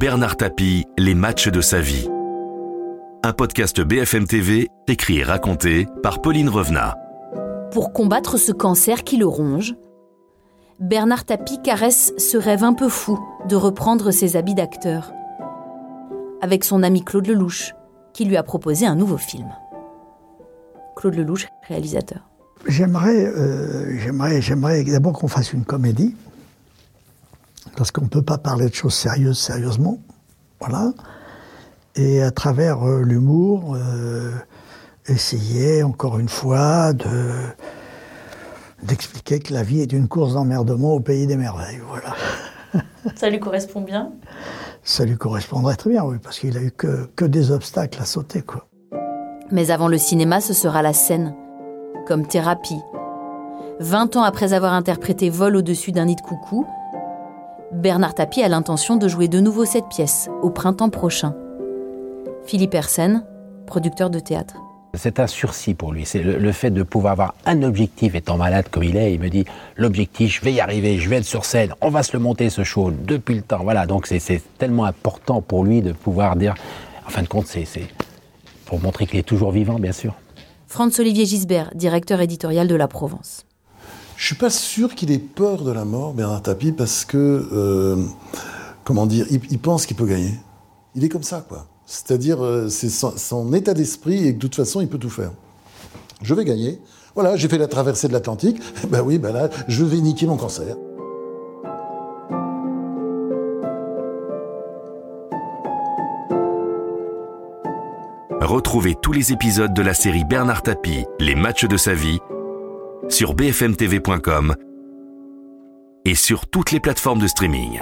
Bernard Tapie, Les matchs de sa vie. Un podcast BFM TV, écrit et raconté par Pauline Revenat. Pour combattre ce cancer qui le ronge, Bernard Tapie caresse ce rêve un peu fou de reprendre ses habits d'acteur. Avec son ami Claude Lelouch, qui lui a proposé un nouveau film. Claude Lelouch, réalisateur. J'aimerais, euh, j'aimerais, j'aimerais d'abord qu'on fasse une comédie, parce qu'on ne peut pas parler de choses sérieuses sérieusement, voilà. Et à travers euh, l'humour, euh, essayer encore une fois de d'expliquer que la vie est une course d'emmerdement au pays des merveilles, voilà. Ça lui correspond bien? Ça lui correspondrait très bien, oui, parce qu'il a eu que, que des obstacles à sauter, quoi. Mais avant le cinéma, ce sera la scène, comme thérapie. 20 ans après avoir interprété Vol au-dessus d'un nid de coucou, Bernard Tapie a l'intention de jouer de nouveau cette pièce au printemps prochain. Philippe Hersen, producteur de théâtre. C'est un sursis pour lui. C'est le, fait de pouvoir avoir un objectif, étant malade comme il est. Il me dit l'objectif, je vais y arriver, je vais être sur scène, on va se le monter ce show depuis le temps. Voilà, donc c'est tellement important pour lui de pouvoir dire. En fin de compte, c'est pour montrer qu'il est toujours vivant, bien sûr. Franz-Olivier Gisbert, directeur éditorial de La Provence. Je suis pas sûr qu'il ait peur de la mort, Bernard Tapie, parce que, euh, comment dire, il, pense qu'il peut gagner. Il est comme ça, quoi. C'est-à-dire, euh, c'est son, état d'esprit et que de toute façon, il peut tout faire. Je vais gagner. Voilà, j'ai fait la traversée de l'Atlantique. Ben oui, ben là, je vais niquer mon cancer. Retrouvez tous les épisodes de la série Bernard Tapie, Les matchs de sa vie sur bfmtv.com et sur toutes les plateformes de streaming.